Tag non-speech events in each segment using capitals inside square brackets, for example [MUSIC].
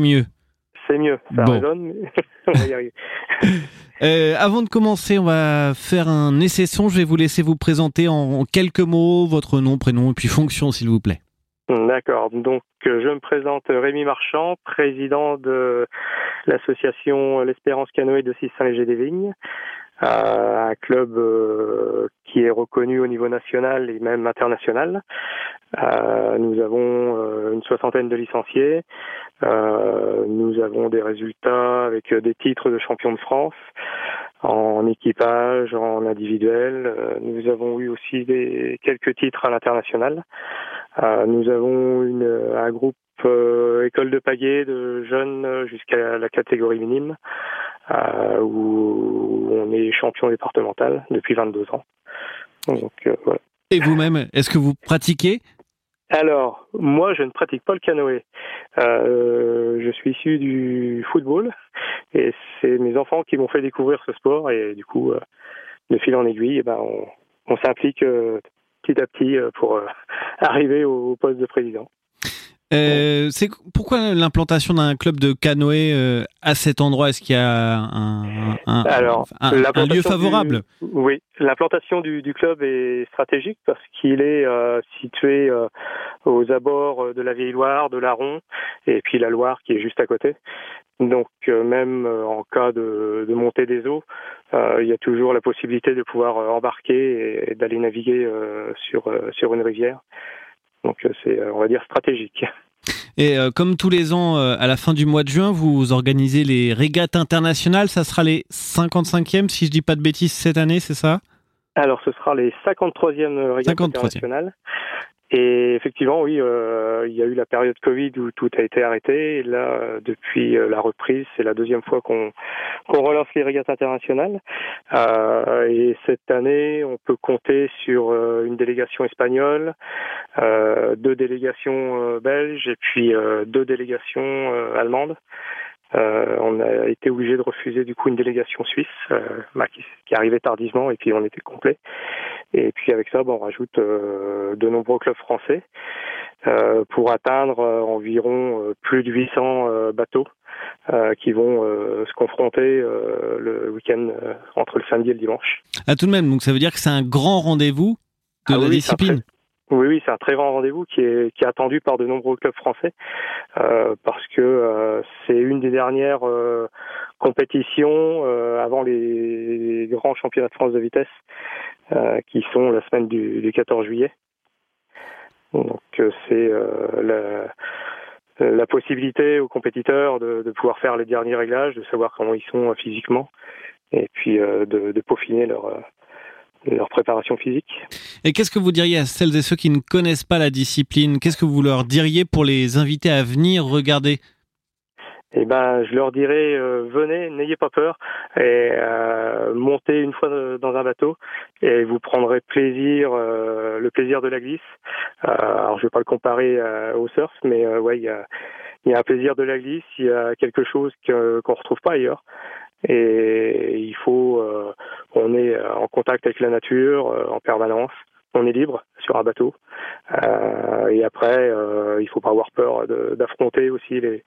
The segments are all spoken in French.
mieux. C'est mieux, ça Bon. résonne, mais [LAUGHS] on va y arriver. [LAUGHS] Euh, avant de commencer, on va faire un essai son. Je vais vous laisser vous présenter en, quelques mots votre nom, prénom et puis fonction, s'il vous plaît. D'accord. Donc, euh, je me présente Rémi Marchand, président de l'association L'Espérance Canoë de Saint-Léger-des-Vignes, euh, un club euh, qui est reconnu au niveau national et même international. Euh, nous avons euh, une soixantaine de licenciés. Nous avons des résultats avec des titres de champion de France en équipage, en individuel. Nous avons eu aussi des, quelques titres à l'international. Nous avons une, un groupe école de pagaie de jeunes jusqu'à la catégorie minime euh, où on est champion départemental depuis 22 ans. Donc euh, voilà. Et vous-même, est-ce que vous pratiquez? Alors, moi, je ne pratique pas le canoë. Euh, je suis issu du football et c'est mes enfants qui m'ont fait découvrir ce sport et du coup, euh, de fil en aiguille, eh ben, on, on s'implique euh, petit à petit euh, pour [LAUGHS] arriver au poste de président. Euh, c'est pourquoi l'implantation d'un club de canoë euh, à cet endroit? Est-ce qu'il y a un, un- Alors, un- un lieu favorable du- Oui, l'implantation du, du club est stratégique parce qu'il est euh, situé euh, aux abords euh, de la Vieille Loire, de l'Aron, et puis la Loire qui est juste à côté. Donc, euh, même euh, en cas de, de montée des eaux, euh, il y a toujours la possibilité de pouvoir embarquer et, et d'aller naviguer euh, sur euh, sur une rivière. Donc, euh, c'est, euh, on va dire, stratégique. [LAUGHS] Et euh, comme tous les ans, euh, à la fin du mois de juin, vous organisez les régates internationales. Ça sera les 55e, si je dis pas de bêtises, cette année, c'est ça? Alors, ce sera les 53e régates 53e. internationales. Et effectivement, oui, euh, il y a eu la période Covid où tout a été arrêté. Et là, euh, depuis euh, la reprise, c'est la deuxième fois qu'on relance les régates internationales. Euh, et cette année, on peut compter sur euh, une délégation espagnole, deux délégations belges et puis deux délégations allemandes. Euh, on a été obligé de refuser du coup une délégation suisse euh, bah, qui, qui arrivait tardivement et puis on était complet. Et puis avec ça, bah, on rajoute euh, de nombreux clubs français euh, pour atteindre euh, environ euh, plus de 800 euh, bateaux euh, qui vont euh, se confronter euh, le week-end euh, entre le samedi et le dimanche. Ah, tout de même, donc ça veut dire que c'est un grand rendez-vous de Ah la oui, discipline. Oui, oui, c'est un très grand rendez-vous qui est, qui est attendu par de nombreux clubs français euh, parce que euh, c'est une des dernières euh, compétitions euh, avant les, grands championnats de France de vitesse qui sont la semaine du, du 14 juillet. Donc euh, c'est euh, la, la possibilité aux compétiteurs de, de pouvoir faire les derniers réglages, de savoir comment ils sont euh, physiquement et puis euh, de, de peaufiner leur, euh, leur préparation physique. Et qu'est-ce que vous diriez à celles et ceux qui ne connaissent pas la discipline? Qu'est-ce que vous leur diriez pour les inviter à venir regarder? Eh ben, je leur dirais, euh, venez, n'ayez pas peur, et euh, montez une fois dans un bateau, et vous prendrez plaisir, euh, le plaisir de la glisse. Euh, alors, je vais pas le comparer euh, au surf, mais euh, ouais, il y a, y a un plaisir de la glisse, il y a quelque chose que, qu'on retrouve pas ailleurs. Et il faut, euh, on est en contact avec la nature euh, en permanence. On est libre sur un bateau. Euh, et après, euh, il faut pas avoir peur d'affronter aussi les,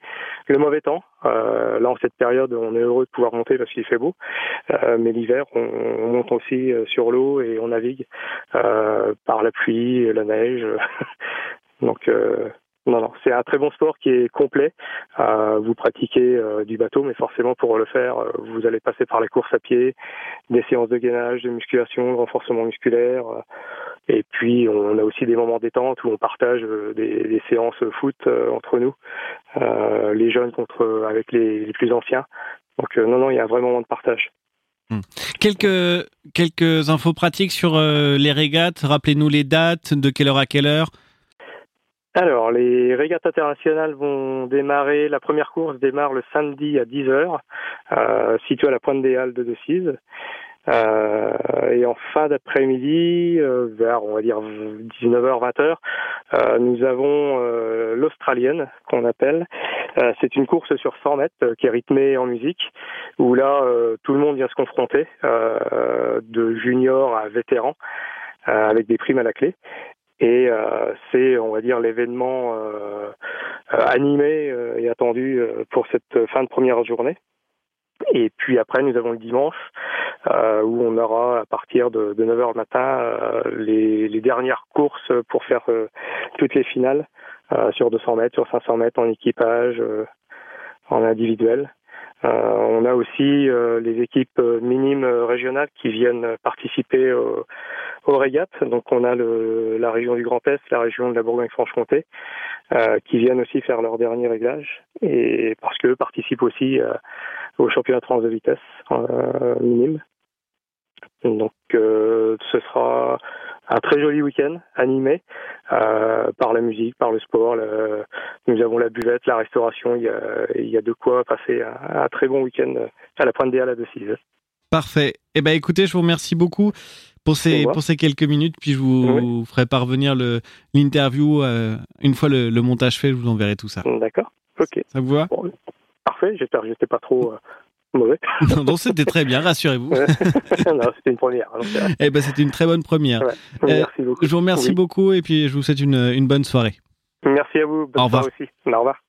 le mauvais temps. Euh, là, en cette période, on est heureux de pouvoir monter parce qu'il fait beau. Euh, mais l'hiver, on, on monte aussi euh, sur l'eau et on navigue euh, par la pluie, la neige. [LAUGHS] Donc, non, non, c'est un très bon sport qui est complet. Euh, vous pratiquez euh, du bateau, mais forcément pour le faire, euh, vous allez passer par la course à pied, des séances de gainage, de musculation, de renforcement musculaire. euh, et puis on a aussi des moments détente où on partage euh, des, des séances foot euh, entre nous, les jeunes contre avec les, les plus anciens. Donc non, non, il y a un vrai moment de partage. Quelques, quelques infos pratiques sur les régates. Rappelez-nous les dates, de quelle heure à quelle heure. Alors, les régates internationales vont démarrer, la première course démarre le samedi à 10h, euh, située à la pointe des Halles de Decize. Euh, et en fin d'après-midi, euh, vers on va dire 19h, 20h, euh, nous avons l'Australienne qu'on appelle. C'est une course sur 100 mètres qui est rythmée en musique, où là tout le monde vient se confronter, de junior à vétéran, avec des primes à la clé. Et c'est, on va dire, l'événement animé et attendu pour cette fin de première journée. Et puis après, nous avons le dimanche, euh, où on aura à partir de, de 9h le matin euh, les, dernières courses pour faire euh, toutes les finales sur 200 mètres, sur 500 mètres en équipage, en individuel. on a aussi les équipes minimes régionales qui viennent participer aux, régates. Donc on a la région du Grand Est, la région de la Bourgogne-Franche-Comté, qui viennent aussi faire leur dernier réglage, et parce qu'eux participent aussi au championnat de France de vitesse euh, minime. Donc euh, ce sera un très joli week-end animé euh, par la musique, par le sport. Nous avons la buvette, la restauration. Il y a, de quoi passer un, un très bon week-end à la Pointe des Halles à Decize. Parfait. Eh ben écoutez, je vous remercie beaucoup pour ces, pour ces quelques minutes. Puis je vous oui. ferai parvenir l'interview euh, une fois le, le, montage fait. Je vous enverrai tout ça. D'accord. Ok. Ça vous va? Bon, Parfait. J'espère que j'étais pas trop euh, mauvais. [LAUGHS] non, non c'était très bien. Rassurez-vous. [LAUGHS] c'était une première. Donc, eh ben c'était une très bonne première. Ouais. Merci beaucoup. Je vous remercie Oui. beaucoup et puis je vous souhaite une, une bonne soirée. Merci à vous. Bonne Au revoir. aussi. Au revoir.